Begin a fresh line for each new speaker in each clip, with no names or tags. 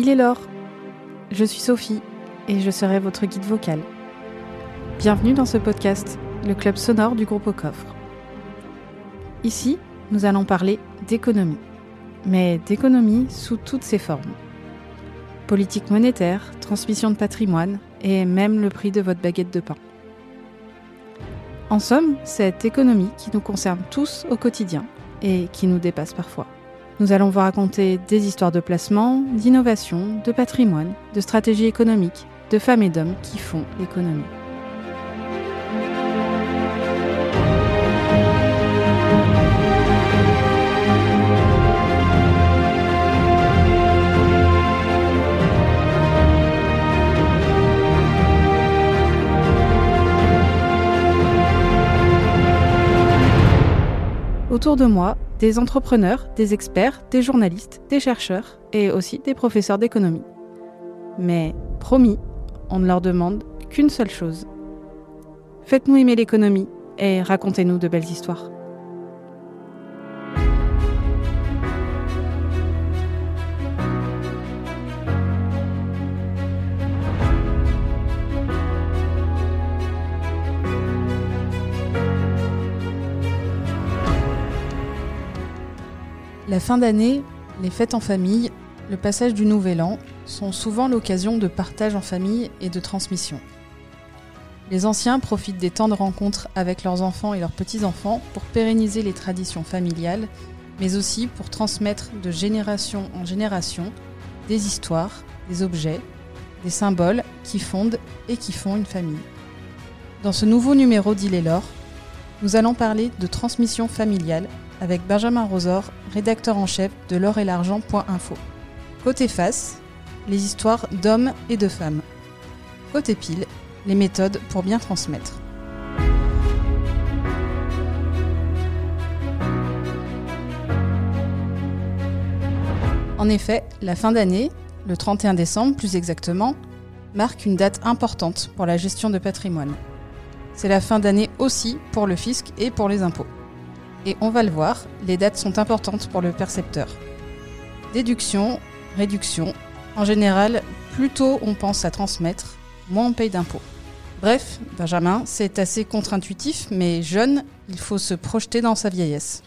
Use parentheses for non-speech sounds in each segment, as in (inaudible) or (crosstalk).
Il est l'or. Je suis Sophie et je serai votre guide vocal. Bienvenue dans ce podcast, le club sonore du groupe au coffre. Ici, nous allons parler d'économie, mais d'économie sous toutes ses formes. Politique monétaire, transmission de patrimoine et même le prix de votre baguette de pain. En somme, cette économie qui nous concerne tous au quotidien et qui nous dépasse parfois. Nous allons vous raconter des histoires de placement, d'innovation, de patrimoine, de stratégie économique, de femmes et d'hommes qui font l'économie. Autour de moi, des entrepreneurs, des experts, des journalistes, des chercheurs et aussi des professeurs d'économie. Mais promis, on ne leur demande qu'une seule chose. Faites-nous aimer l'économie et racontez-nous de belles histoires. La fin d'année, les fêtes en famille, le passage du Nouvel An sont souvent l'occasion de partage en famille et de transmission. Les anciens profitent des temps de rencontre avec leurs enfants et leurs petits-enfants pour pérenniser les traditions familiales, mais aussi pour transmettre de génération en génération des histoires, des objets, des symboles qui fondent et qui font une famille. Dans ce nouveau numéro d'Il est l'or, nous allons parler de transmission familiale avec Benjamin Rosor, rédacteur en chef de l'or et l'argent.info. Côté face, les histoires d'hommes et de femmes. Côté pile, les méthodes pour bien transmettre. En effet, la fin d'année, le 31 décembre plus exactement, marque une date importante pour la gestion de patrimoine. C'est la fin d'année aussi pour le fisc et pour les impôts. Et on va le voir, les dates sont importantes pour le percepteur. Déduction, réduction. En général, plus tôt on pense à transmettre, moins on paye d'impôts. Bref, Benjamin, c'est assez contre-intuitif, mais jeune, il faut se projeter dans sa vieillesse.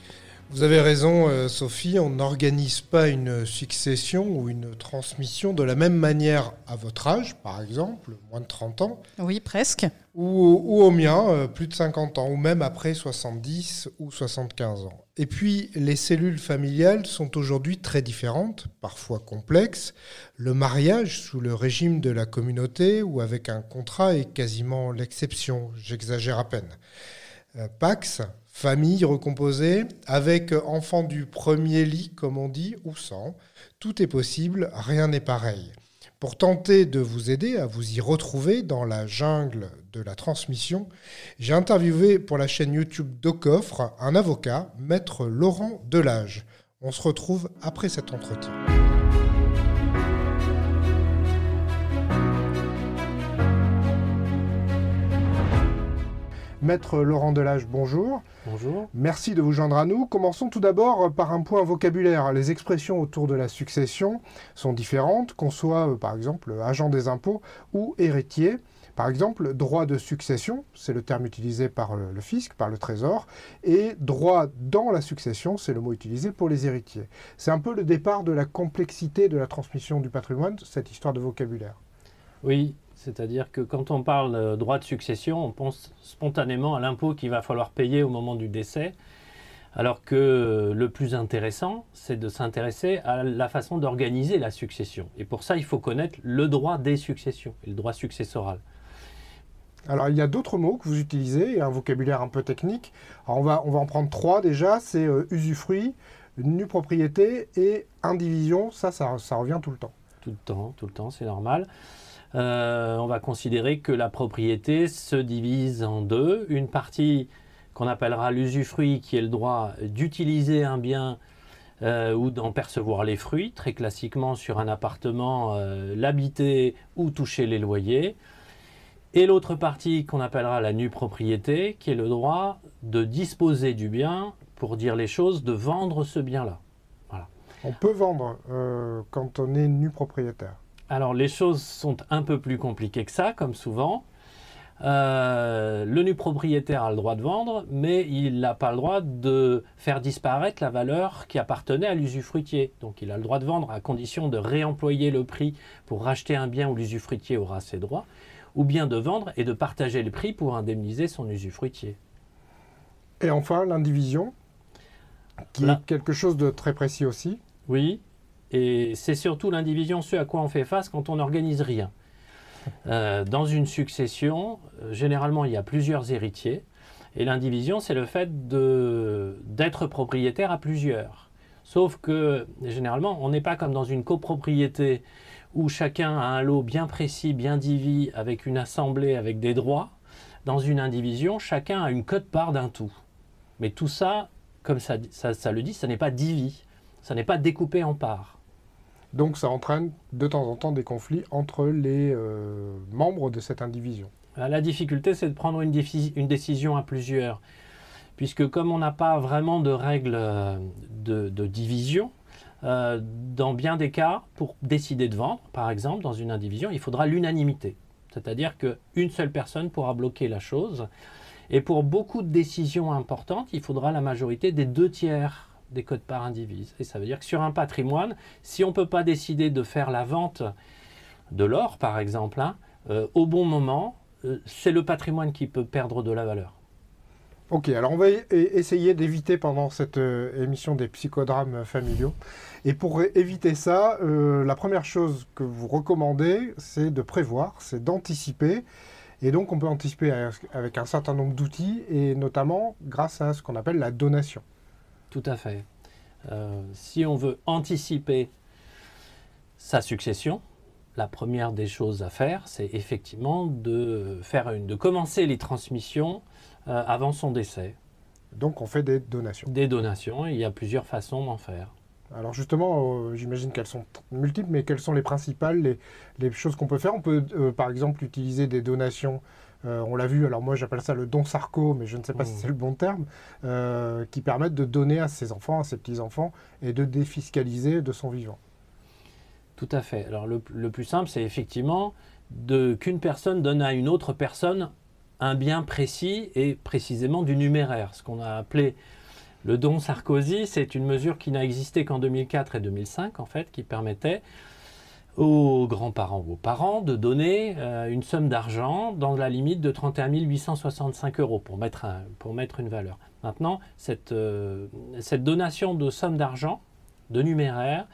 Vous avez raison, euh, Sophie, on n'organise pas une succession ou une transmission de la même manière à votre âge, par exemple, moins de 30 ans.
Oui, presque.
Ou, au mien, euh, plus de 50 ans, ou même après 70 ou 75 ans. Et puis, les cellules familiales sont aujourd'hui très différentes, parfois complexes. Le mariage sous le régime de la communauté ou avec un contrat est quasiment l'exception, j'exagère à peine. Euh, Pax, famille recomposée, avec enfants du premier lit, comme on dit, ou sans. Tout est possible, rien n'est pareil. Pour tenter de vous aider à vous y retrouver dans la jungle de la transmission, j'ai interviewé pour la chaîne YouTube Docoffre un avocat, maître Laurent Delage. On se retrouve après cet entretien. Maître Laurent Delage, bonjour.
Bonjour.
Merci de vous joindre à nous. Commençons tout d'abord par un point vocabulaire. Les expressions autour de la succession sont différentes, qu'on soit euh, par exemple agent des impôts ou héritier. Par exemple, droit de succession, c'est le terme utilisé par euh, le fisc, par le trésor, et droit dans la succession, c'est le mot utilisé pour les héritiers. C'est un peu le départ de la complexité de la transmission du patrimoine, cette histoire de vocabulaire.
Oui, c'est-à-dire que quand on parle de droit de succession, on pense spontanément à l'impôt qu'il va falloir payer au moment du décès, alors que le plus intéressant, c'est de s'intéresser à la façon d'organiser la succession. Et pour ça, il faut connaître le droit des successions et le droit successoral.
Alors, il y a d'autres mots que vous utilisez, un vocabulaire un peu technique. on, va, on va en prendre trois déjà c'est euh, usufruit, nue propriété et indivision. Ça, ça, ça revient tout le temps.
Tout le temps, tout le temps, c'est normal. Euh, on va considérer que la propriété se divise en deux. Une partie qu'on appellera l'usufruit, qui est le droit d'utiliser un bien euh, ou d'en percevoir les fruits, très classiquement sur un appartement, euh, l'habiter ou toucher les loyers. Et l'autre partie qu'on appellera la nue propriété, qui est le droit de disposer du bien, pour dire les choses, de vendre ce bien-là.
On peut vendre quand on est nu propriétaire.
Alors les choses sont un peu plus compliquées que ça, comme souvent. Euh, le nu propriétaire a le droit de vendre, mais il n'a pas le droit de faire disparaître la valeur qui appartenait à l'usufruitier. Donc il a le droit de vendre à condition de réemployer le prix pour racheter un bien où l'usufruitier aura ses droits, ou bien de vendre et de partager le prix pour indemniser son usufruitier.
Et enfin, l'indivision, qui est quelque chose de très précis aussi.
Oui, et c'est surtout l'indivision, ce à quoi on fait face quand on n'organise rien. Euh, dans une succession, euh, généralement, il y a plusieurs héritiers. Et l'indivision, c'est le fait d'être propriétaire à plusieurs. Sauf que, généralement, on n'est pas comme dans une copropriété où chacun a un lot bien précis, bien divis, avec une assemblée, avec des droits. Dans une indivision, chacun a une cote-part d'un tout. Mais tout ça, comme ça, ça le dit, ça n'est pas divis. Ça n'est pas découpé en parts.
Donc ça entraîne de temps en temps des conflits entre les euh, membres de cette indivision.
Euh, la difficulté, c'est de prendre une, décision à plusieurs. Puisque comme on n'a pas vraiment de règles euh, de, division, dans bien des cas, pour décider de vendre, par exemple, dans une indivision, il faudra l'unanimité. C'est-à-dire qu'une seule personne pourra bloquer la chose. Et pour beaucoup de décisions importantes, il faudra la majorité des deux tiers des codes par indivise. Et ça veut dire que sur un patrimoine, si on ne peut pas décider de faire la vente de l'or, par exemple, hein, euh, au bon moment, euh, c'est le patrimoine qui peut perdre de la valeur.
Ok, alors on va essayer d'éviter pendant cette euh, émission des psychodrames familiaux. Et pour éviter ça, la première chose que vous recommandez, c'est de prévoir, c'est d'anticiper. Et donc on peut anticiper avec un certain nombre d'outils, et notamment grâce à ce qu'on appelle la donation.
Tout à fait. Euh, si on veut anticiper sa succession, la première des choses à faire, c'est effectivement de, faire une, de commencer les transmissions euh, avant son décès.
Donc on fait des donations.
Des donations, il y a plusieurs façons d'en faire.
Alors justement, euh, j'imagine qu'elles sont multiples, mais quelles sont les principales, les, choses qu'on peut faire? On peut par exemple utiliser des donations euh, on l'a vu, alors moi j'appelle ça le don sarco, mais je ne sais pas si mmh. c'est le bon terme, euh, qui permettent de donner à ses enfants, à ses petits-enfants, et de défiscaliser de son vivant.
Tout à fait. Alors le, plus simple, c'est effectivement qu'une personne donne à une autre personne un bien précis et précisément du numéraire. Ce qu'on a appelé le don Sarkozy, c'est une mesure qui n'a existé qu'en 2004 et 2005, en fait, qui permettait aux grands-parents ou aux parents de donner euh, une somme d'argent dans la limite de 31 865 euros pour mettre, pour mettre une valeur. Maintenant, cette, euh, cette donation de somme d'argent, de numéraire,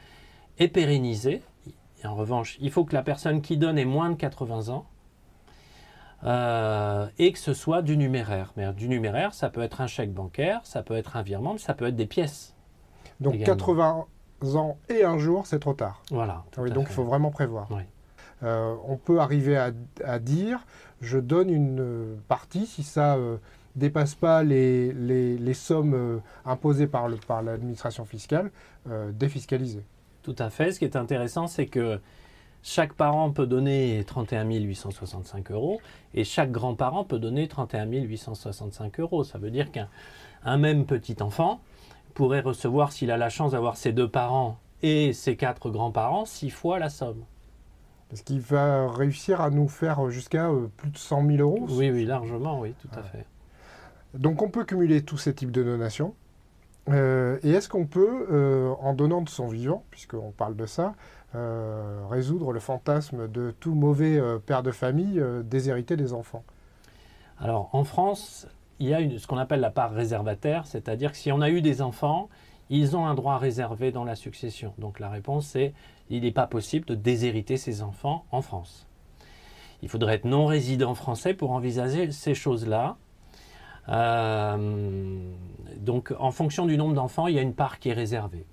est pérennisée. en revanche, il faut que la personne qui donne ait moins de 80 ans euh, et que ce soit du numéraire. Mais du numéraire, ça peut être un chèque bancaire, ça peut être un virement, mais ça peut être des pièces.
Donc 80 ans et un jour, c'est trop tard.
Voilà.
donc il faut vraiment prévoir. Euh, on peut arriver à, dire, je donne une partie si ça ne euh, dépasse pas les, les, sommes euh, imposées par l'administration par fiscale, défiscalisées.
Tout à fait. Ce qui est intéressant, c'est que chaque parent peut donner 31 865 euros et chaque grand-parent peut donner 31 865 euros. Ça veut dire qu'un même petit enfant pourrait recevoir, s'il a la chance d'avoir ses deux parents et ses quatre grands-parents, six fois la somme.
Est-ce qu'il va réussir à nous faire jusqu'à euh, plus de 100 000 euros
Oui, oui, largement, oui, tout à fait.
Donc on peut cumuler tous ces types de donations. Euh, et est-ce qu'on peut, euh, en donnant de son vivant, puisqu'on parle de ça, résoudre le fantasme de tout mauvais père de famille déshériter des enfants?
Alors en France, il y a ce qu'on appelle la part réservataire, c'est-à-dire que si on a eu des enfants, ils ont un droit réservé dans la succession. Donc la réponse c'est il n'est pas possible de déshériter ses enfants en France. Il faudrait être non résident français pour envisager ces choses-là. Euh, donc en fonction du nombre d'enfants, il y a une part qui est réservée.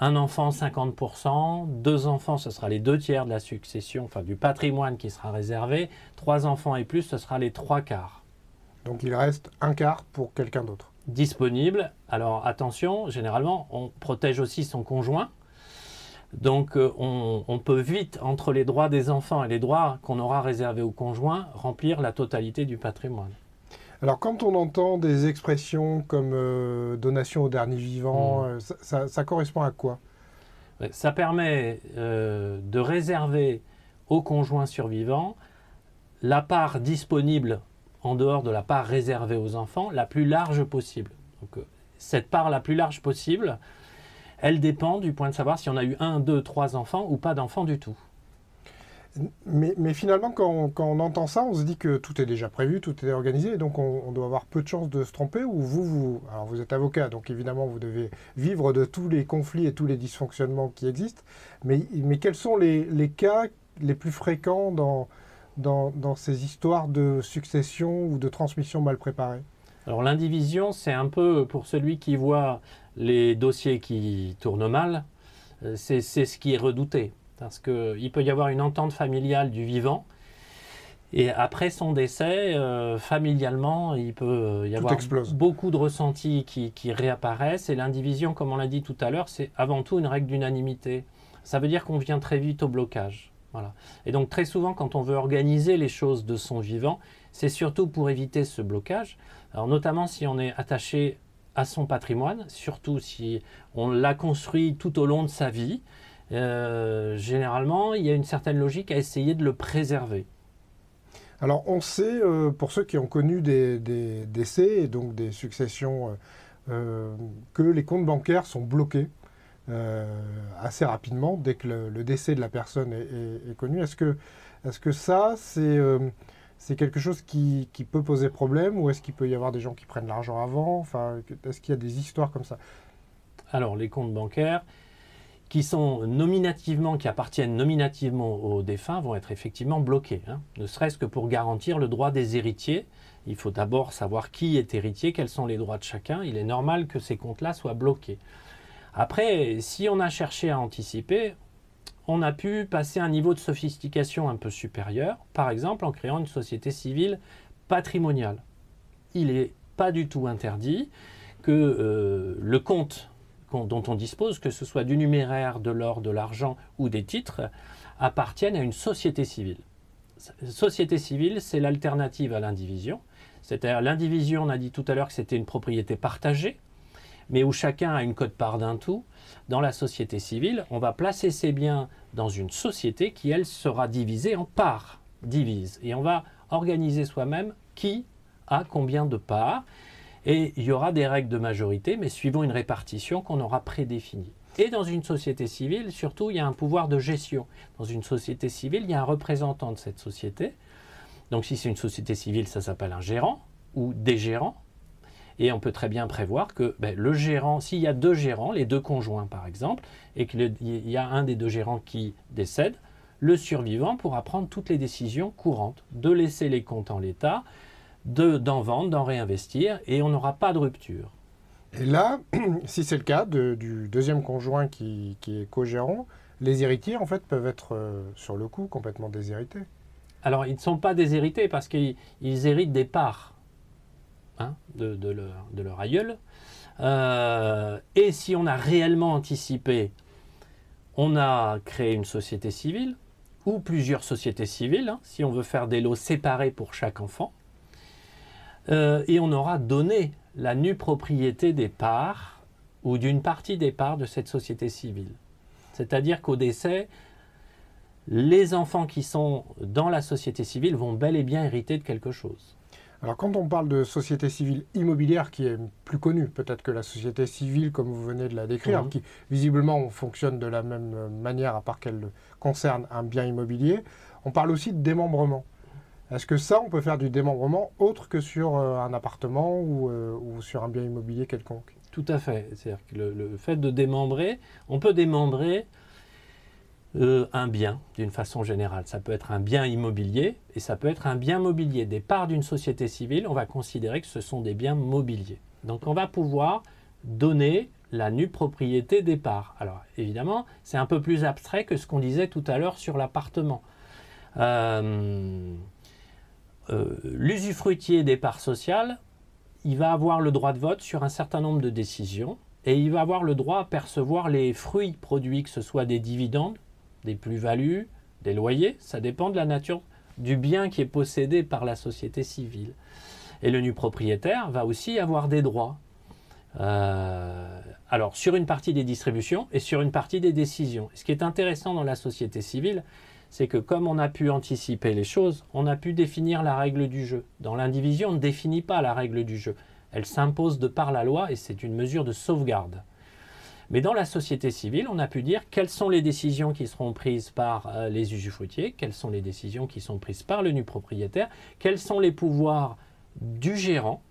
Un enfant, 50%, deux enfants, ce sera les deux tiers de la succession, enfin du patrimoine qui sera réservé, trois enfants et plus, ce sera les trois quarts.
Donc il reste un quart pour quelqu'un d'autre.
Disponible. Alors attention, généralement, on protège aussi son conjoint. Donc euh, on, peut vite, entre les droits des enfants et les droits qu'on aura réservés au conjoint, remplir la totalité du patrimoine.
Alors quand on entend des expressions comme euh, donation au dernier vivant, hmm. euh, ça, correspond à quoi?
Ça permet euh, de réserver au conjoint survivant la part disponible en dehors de la part réservée aux enfants la plus large possible. Euh, cette part la plus large possible, elle dépend du point de savoir si on a eu un, deux, trois enfants ou pas d'enfants du tout.
Mais, finalement, quand on, entend ça, on se dit que tout est déjà prévu, tout est organisé, et donc on, doit avoir peu de chances de se tromper. Ou vous, vous, alors vous êtes avocat, donc évidemment vous devez vivre de tous les conflits et tous les dysfonctionnements qui existent. Mais, quels sont les cas les plus fréquents dans, dans, dans, ces histoires de succession ou de transmission mal préparée
Alors l'indivision, c'est un peu pour celui qui voit les dossiers qui tournent mal, euh, c'est ce qui est redouté. Parce qu'il peut y avoir une entente familiale du vivant. Et après son décès, euh, familialement, il peut y avoir beaucoup de ressentis qui, qui réapparaissent. Et l'indivision, comme on l'a dit tout à l'heure, c'est avant tout une règle d'unanimité. Ça veut dire qu'on vient très vite au blocage. Et donc très souvent, quand on veut organiser les choses de son vivant, c'est surtout pour éviter ce blocage. Alors notamment si on est attaché à son patrimoine, surtout si on l'a construit tout au long de sa vie, euh, généralement, il y a une certaine logique à essayer de le préserver.
Alors, on sait, euh, pour ceux qui ont connu des, décès et donc des successions, euh, que les comptes bancaires sont bloqués assez rapidement dès que le, décès de la personne est, connu. Est-ce que, est que ça, c'est c'est quelque chose qui, qui, peut poser problème ou est-ce qu'il peut y avoir des gens qui prennent l'argent avant? Enfin, Est-ce qu'il y a des histoires comme ça?
Alors, les comptes bancaires, qui sont nominativement, qui appartiennent nominativement aux défunts, vont être effectivement bloqués. Hein. Ne serait-ce que pour garantir le droit des héritiers. Il faut d'abord savoir qui est héritier, quels sont les droits de chacun. Il est normal que ces comptes-là soient bloqués. Après, si on a cherché à anticiper, on a pu passer à un niveau de sophistication un peu supérieur, par exemple en créant une société civile patrimoniale. Il n'est pas du tout interdit que euh, le compte dont on dispose, que ce soit du numéraire, de l'or, de l'argent ou des titres, appartiennent à une société civile. Société civile, c'est l'alternative à l'indivision. C'est-à-dire l'indivision, on a dit tout à l'heure que c'était une propriété partagée, mais où chacun a une cote-part d'un tout. Dans la société civile, on va placer ses biens dans une société qui, elle, sera divisée en parts, divise. Et on va organiser soi-même qui a combien de parts. Et il y aura des règles de majorité, mais suivant une répartition qu'on aura prédéfinie. Et dans une société civile, surtout, il y a un pouvoir de gestion. Dans une société civile, il y a un représentant de cette société. Donc si c'est une société civile, ça s'appelle un gérant ou des gérants. Et on peut très bien prévoir que ben, le gérant, s'il y a deux gérants, les deux conjoints par exemple, et qu'il y a un des deux gérants qui décède, le survivant pourra prendre toutes les décisions courantes, de laisser les comptes en l'état, d'en vendre, d'en réinvestir, et on n'aura pas de rupture.
Et là, (clears throat) si c'est le cas du deuxième conjoint qui, est co-gérant, les héritiers, en fait, peuvent être euh, sur le coup complètement déshérités.
Alors, ils ne sont pas déshérités parce qu'ils héritent des parts hein, de, leur, aïeul. Euh, et si on a réellement anticipé, on a créé une société civile ou plusieurs sociétés civiles, hein, si on veut faire des lots séparés pour chaque enfant. Euh, et on aura donné la nue propriété des parts ou d'une partie des parts de cette société civile. C'est-à-dire qu'au décès, les enfants qui sont dans la société civile vont bel et bien hériter de quelque chose.
Alors quand on parle de société civile immobilière qui est plus connue peut-être que la société civile comme vous venez de la décrire, mhm. qui visiblement fonctionne de la même manière à part qu'elle concerne un bien immobilier, on parle aussi de démembrement. Est-ce que ça, on peut faire du démembrement autre que sur euh, un appartement euh, ou, sur un bien immobilier quelconque?
Tout à fait. C'est-à-dire que le, fait de démembrer, on peut démembrer euh, un bien d'une façon générale. Ça peut être un bien immobilier et ça peut être un bien mobilier. Des parts d'une société civile, on va considérer que ce sont des biens mobiliers. Donc on va pouvoir donner la nue propriété des parts. Alors évidemment, c'est un peu plus abstrait que ce qu'on disait tout à l'heure sur l'appartement. Euh, euh, l'usufruitier des parts sociales, il va avoir le droit de vote sur un certain nombre de décisions et il va avoir le droit à percevoir les fruits produits, que ce soit des dividendes, des plus-values, des loyers, ça dépend de la nature du bien qui est possédé par la société civile. Et le nu propriétaire va aussi avoir des droits. Euh, Alors, sur une partie des distributions et sur une partie des décisions. Ce qui est intéressant dans la société civile, c'est que comme on a pu anticiper les choses, on a pu définir la règle du jeu. Dans l'indivision, on ne définit pas la règle du jeu. Elle s'impose de par la loi et c'est une mesure de sauvegarde. Mais dans la société civile, on a pu dire quelles sont les décisions qui seront prises par euh, les usufruitiers, quelles sont les décisions qui sont prises par le nu propriétaire, quels sont les pouvoirs du gérant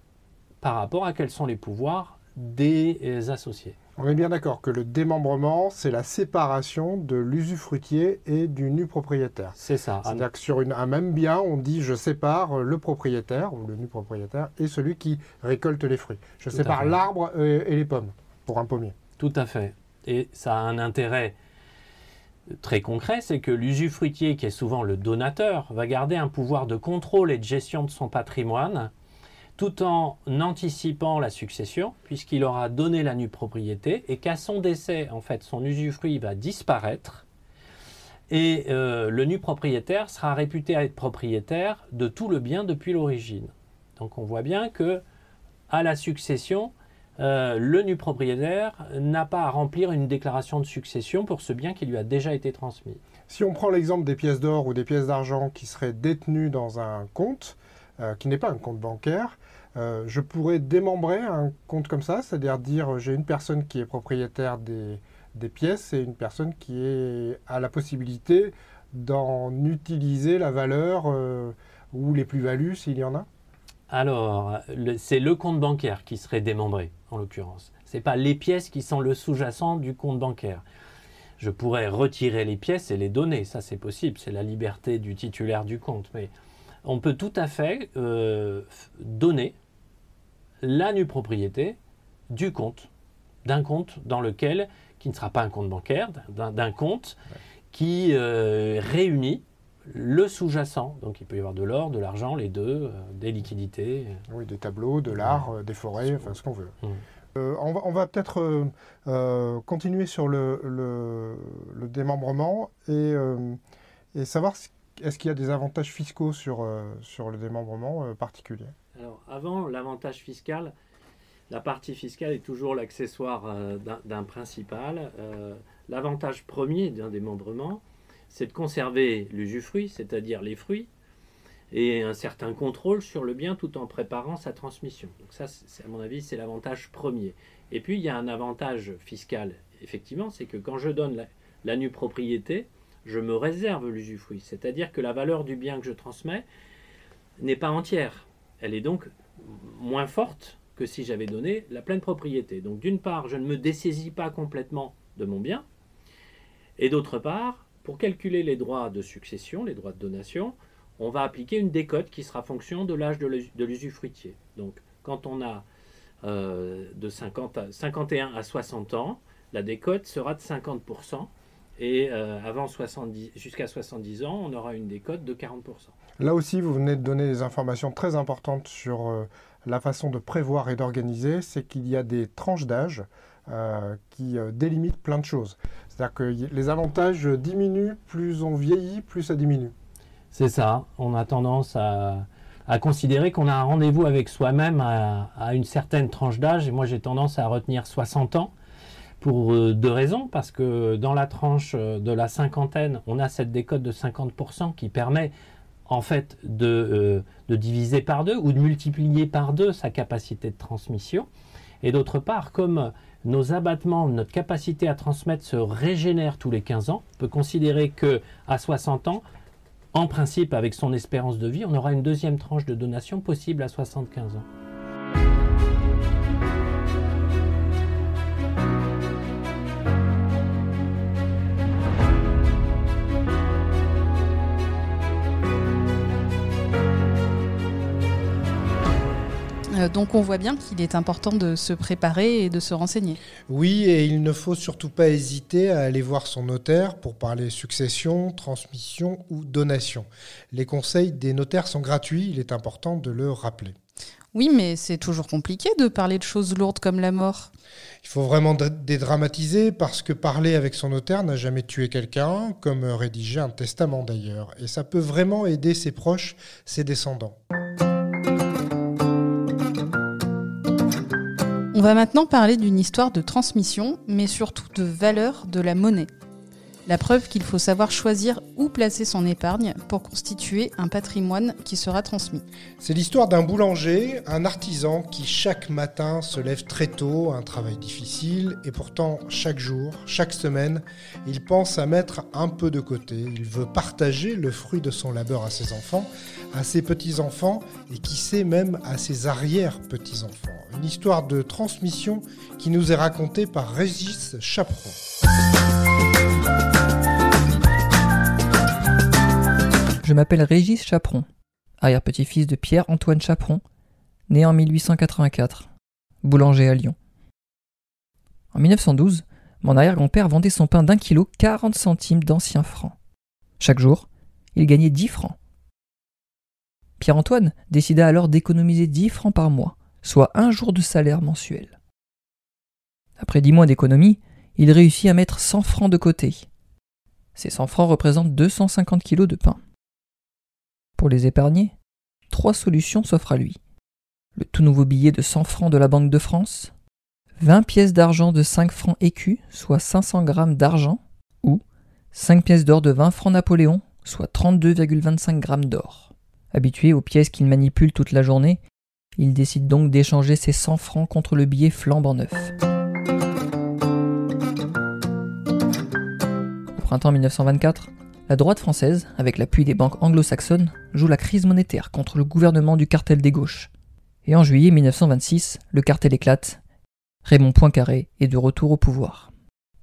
par rapport à quels sont les pouvoirs des euh, associés.
On est bien d'accord que le démembrement, c'est la séparation de l'usufruitier et du nu propriétaire.
C'est ça.
C'est-à-dire que sur un même bien, on dit je sépare le propriétaire ou le nu propriétaire et celui qui récolte les fruits. Je sépare l'arbre et les pommes pour un pommier.
Tout à fait. Et ça a un intérêt très concret, c'est que l'usufruitier, qui est souvent le donateur, va garder un pouvoir de contrôle et de gestion de son patrimoine, tout en anticipant la succession, puisqu'il aura donné la nue propriété, et qu'à son décès, en fait, son usufruit va disparaître, et euh, le nu propriétaire sera réputé être propriétaire de tout le bien depuis l'origine. Donc on voit bien que à la succession, euh, le nu propriétaire n'a pas à remplir une déclaration de succession pour ce bien qui lui a déjà été transmis.
Si on prend l'exemple des pièces d'or ou des pièces d'argent qui seraient détenues dans un compte, euh, qui n'est pas un compte bancaire, euh, je pourrais démembrer un compte comme ça, c'est-à-dire dire, j'ai une personne qui est propriétaire des, des pièces et une personne qui est, a la possibilité d'en utiliser la valeur ou les plus-values s'il y en a?
Alors, c'est le compte bancaire qui serait démembré, en l'occurrence. Ce n'est pas les pièces qui sont le sous-jacent du compte bancaire. Je pourrais retirer les pièces et les donner, ça c'est possible, c'est la liberté du titulaire du compte. Mais on peut tout à fait euh, donner la nue propriété du compte, d'un compte dans lequel, qui ne sera pas un compte bancaire, d'un compte qui euh, réunit le sous-jacent. Donc il peut y avoir de l'or, de l'argent, les deux, euh, des liquidités.
Oui, des tableaux, de l'art, euh, des forêts, enfin ce qu'on veut. Mmh. Euh, on va, peut-être continuer sur le, démembrement et, savoir est-ce qu'il y a des avantages fiscaux sur, sur le démembrement particulier?
Alors avant l'avantage fiscal, la partie fiscale est toujours l'accessoire d'un principal. L'avantage premier d'un démembrement, c'est de conserver l'usufruit, c'est-à-dire les fruits, et un certain contrôle sur le bien tout en préparant sa transmission. Donc ça, à mon avis, c'est l'avantage premier. Et puis, il y a un avantage fiscal, effectivement, c'est que quand je donne la, nue propriété, je me réserve l'usufruit. C'est-à-dire que la valeur du bien que je transmets n'est pas entière. Elle est donc moins forte que si j'avais donné la pleine propriété. Donc d'une part, je ne me dessaisis pas complètement de mon bien, et d'autre part, pour calculer les droits de succession, les droits de donation, on va appliquer une décote qui sera fonction de l'âge de l'usufruitier. Donc, quand on a euh, de 50 51 à 60 ans, la décote sera de 50%. Et euh, avant 70, jusqu'à 70 ans, on aura une décote de 40%.
Là aussi, vous venez de donner des informations très importantes sur euh, la façon de prévoir et d'organiser. C'est qu'il y a des tranches d'âge qui délimitent plein de choses. C'est-à-dire que les avantages diminuent, plus on vieillit, plus ça diminue.
C'est ça. On a tendance à, considérer qu'on a un rendez-vous avec soi-même à, une certaine tranche d'âge. Et moi, j'ai tendance à retenir 60 ans pour euh, deux raisons. Parce que dans la tranche euh, de la cinquantaine, on a cette décote de 50% qui permet en fait de, euh, de diviser par deux ou de multiplier par deux sa capacité de transmission. Et d'autre part, comme nos abattements, notre capacité à transmettre se régénère tous les 15 ans. On peut considérer que à 60 ans, en principe, avec son espérance de vie, on aura une deuxième tranche de donation possible à 75 ans.
Donc on voit bien qu'il est important de se préparer et de se renseigner.
Oui, et il ne faut surtout pas hésiter à aller voir son notaire pour parler succession, transmission ou donation. Les conseils des notaires sont gratuits, il est important de le rappeler.
Oui, mais c'est toujours compliqué de parler de choses lourdes comme la mort.
Il faut vraiment dédramatiser parce que parler avec son notaire n'a jamais tué quelqu'un, comme rédiger un testament d'ailleurs. Et ça peut vraiment aider ses proches, ses descendants.
Va maintenant parler d'une histoire de transmission, mais surtout de valeur de la monnaie. La preuve qu'il faut savoir choisir où placer son épargne pour constituer un patrimoine qui sera transmis.
C'est l'histoire d'un boulanger, un artisan qui chaque matin se lève très tôt, un travail difficile, et pourtant chaque jour, chaque semaine, il pense à mettre un peu de côté. Il veut partager le fruit de son labeur à ses enfants, à ses petits-enfants, et qui sait même à ses arrière-petits-enfants. Une histoire de transmission qui nous est racontée par Régis Chaperon.
Je m'appelle Régis Chaperon, arrière-petit-fils de Pierre-Antoine Chaperon, né en 1884, boulanger à Lyon. En 1912, mon arrière-grand-père vendait son pain d'un kilo 40 centimes d'anciens francs. Chaque jour, il gagnait 10 francs. Pierre-Antoine décida alors d'économiser 10 francs par mois, soit un jour de salaire mensuel. Après 10 mois d'économie, il réussit à mettre 100 francs de côté. Ces 100 francs représentent 250 kilos de pain. Pour les épargner, trois solutions s'offrent à lui. Le tout nouveau billet de 100 francs de la Banque de France, 20 pièces d'argent de 5 francs écus, soit 500 grammes d'argent, ou 5 pièces d'or de 20 francs Napoléon, soit 32,25 grammes d'or. Habitué aux pièces qu'il manipule toute la journée, il décide donc d'échanger ses 100 francs contre le billet flambant neuf. Au printemps 1924, la droite française, avec l'appui des banques anglo-saxonnes, joue la crise monétaire contre le gouvernement du cartel des gauches. Et en juillet 1926, le cartel éclate. Raymond Poincaré est de retour au pouvoir.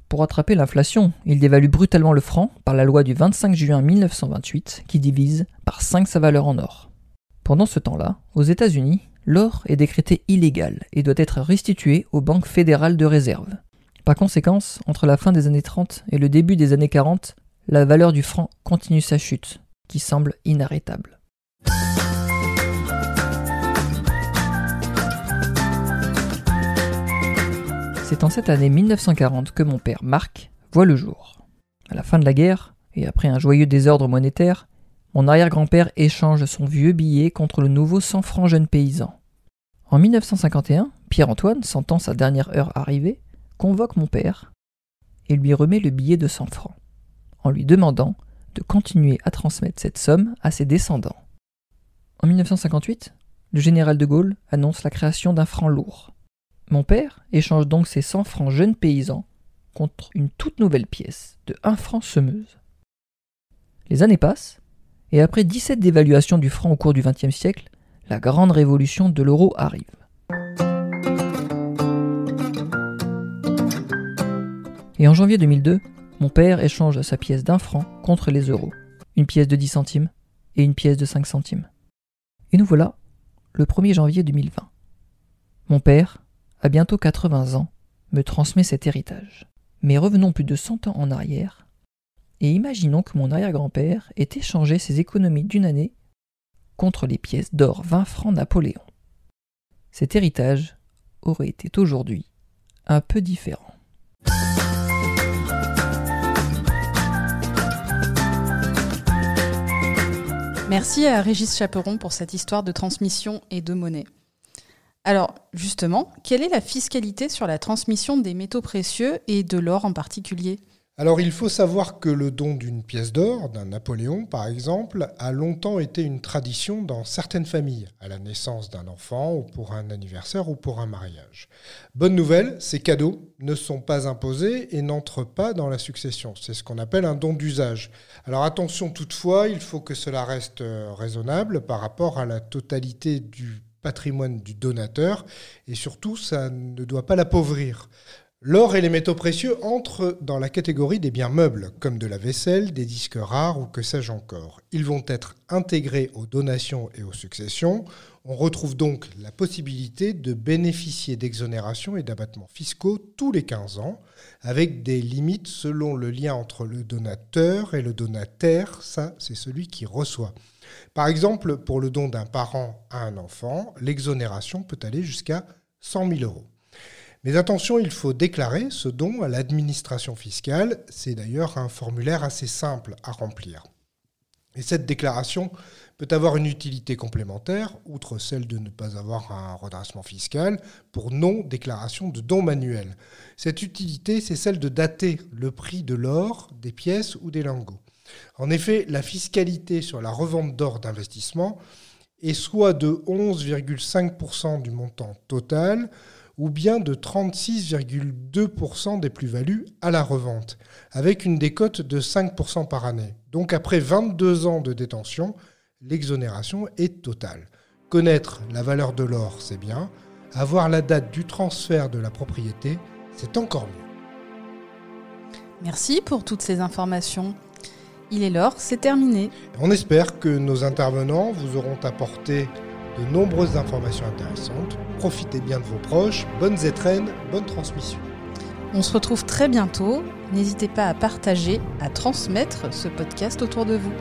Pour attraper l'inflation, il dévalue brutalement le franc par la loi du 25 juin 1928 qui divise par 5 sa valeur en or. Pendant ce temps-là, aux États-Unis, l'or est décrété illégal et doit être restitué aux banques fédérales de réserve. Par conséquent, entre la fin des années 30 et le début des années 40, la valeur du franc continue sa chute, qui semble inarrêtable. C'est en cette année 1940 que mon père Marc voit le jour. À la fin de la guerre, et après un joyeux désordre monétaire, mon arrière-grand-père échange son vieux billet contre le nouveau 100 francs jeune paysan. En 1951, Pierre-Antoine, sentant sa dernière heure arriver, convoque mon père et lui remet le billet de 100 francs en lui demandant de continuer à transmettre cette somme à ses descendants. En 1958, le général de Gaulle annonce la création d'un franc lourd. Mon père échange donc ses 100 francs jeunes paysans contre une toute nouvelle pièce de 1 franc semeuse. Les années passent, et après 17 dévaluations du franc au cours du XXe siècle, la grande révolution de l'euro arrive. Et en janvier 2002, mon père échange sa pièce d'un franc contre les euros, une pièce de 10 centimes et une pièce de 5 centimes. Et nous voilà le 1er janvier 2020. Mon père, à bientôt 80 ans, me transmet cet héritage. Mais revenons plus de 100 ans en arrière, et imaginons que mon arrière-grand-père ait échangé ses économies d'une année contre les pièces d'or 20 francs Napoléon. Cet héritage aurait été aujourd'hui un peu différent.
Merci à Régis Chaperon pour cette histoire de transmission et de monnaie. Alors, justement, quelle est la fiscalité sur la transmission des métaux précieux et de l'or en particulier?
Alors il faut savoir que le don d'une pièce d'or, d'un Napoléon par exemple, a longtemps été une tradition dans certaines familles, à la naissance d'un enfant ou pour un anniversaire ou pour un mariage. Bonne nouvelle, ces cadeaux ne sont pas imposés et n'entrent pas dans la succession. C'est ce qu'on appelle un don d'usage. Alors attention toutefois, il faut que cela reste euh, raisonnable par rapport à la totalité du patrimoine du donateur et surtout ça ne doit pas l'appauvrir. L'or et les métaux précieux entrent dans la catégorie des biens meubles, comme de la vaisselle, des disques rares ou que sais-je encore. Ils vont être intégrés aux donations et aux successions. On retrouve donc la possibilité de bénéficier d'exonérations et d'abattements fiscaux tous les 15 ans, avec des limites selon le lien entre le donateur et le donataire, ça c'est celui qui reçoit. Par exemple, pour le don d'un parent à un enfant, l'exonération peut aller jusqu'à 100 000 euros. Mais attention, il faut déclarer ce don à l'administration fiscale. C'est d'ailleurs un formulaire assez simple à remplir. Et cette déclaration peut avoir une utilité complémentaire, outre celle de ne pas avoir un redressement fiscal, pour non-déclaration de dons manuels. Cette utilité, c'est celle de dater le prix de l'or, des pièces ou des lingots. En effet, la fiscalité sur la revente d'or d'investissement est soit de 11,5% du montant total, ou bien de 36,2% des plus-values à la revente, avec une décote de 5% par année. Donc après 22 ans de détention, l'exonération est totale. Connaître la valeur de l'or, c'est bien. Avoir la date du transfert de la propriété, c'est encore mieux.
Merci pour toutes ces informations. Il est l'or, c'est terminé.
On espère que nos intervenants vous auront apporté de nombreuses informations intéressantes. Profitez bien de vos proches, bonnes étrennes, bonne transmission.
On se retrouve très bientôt. N'hésitez pas à partager, à transmettre ce podcast autour de vous.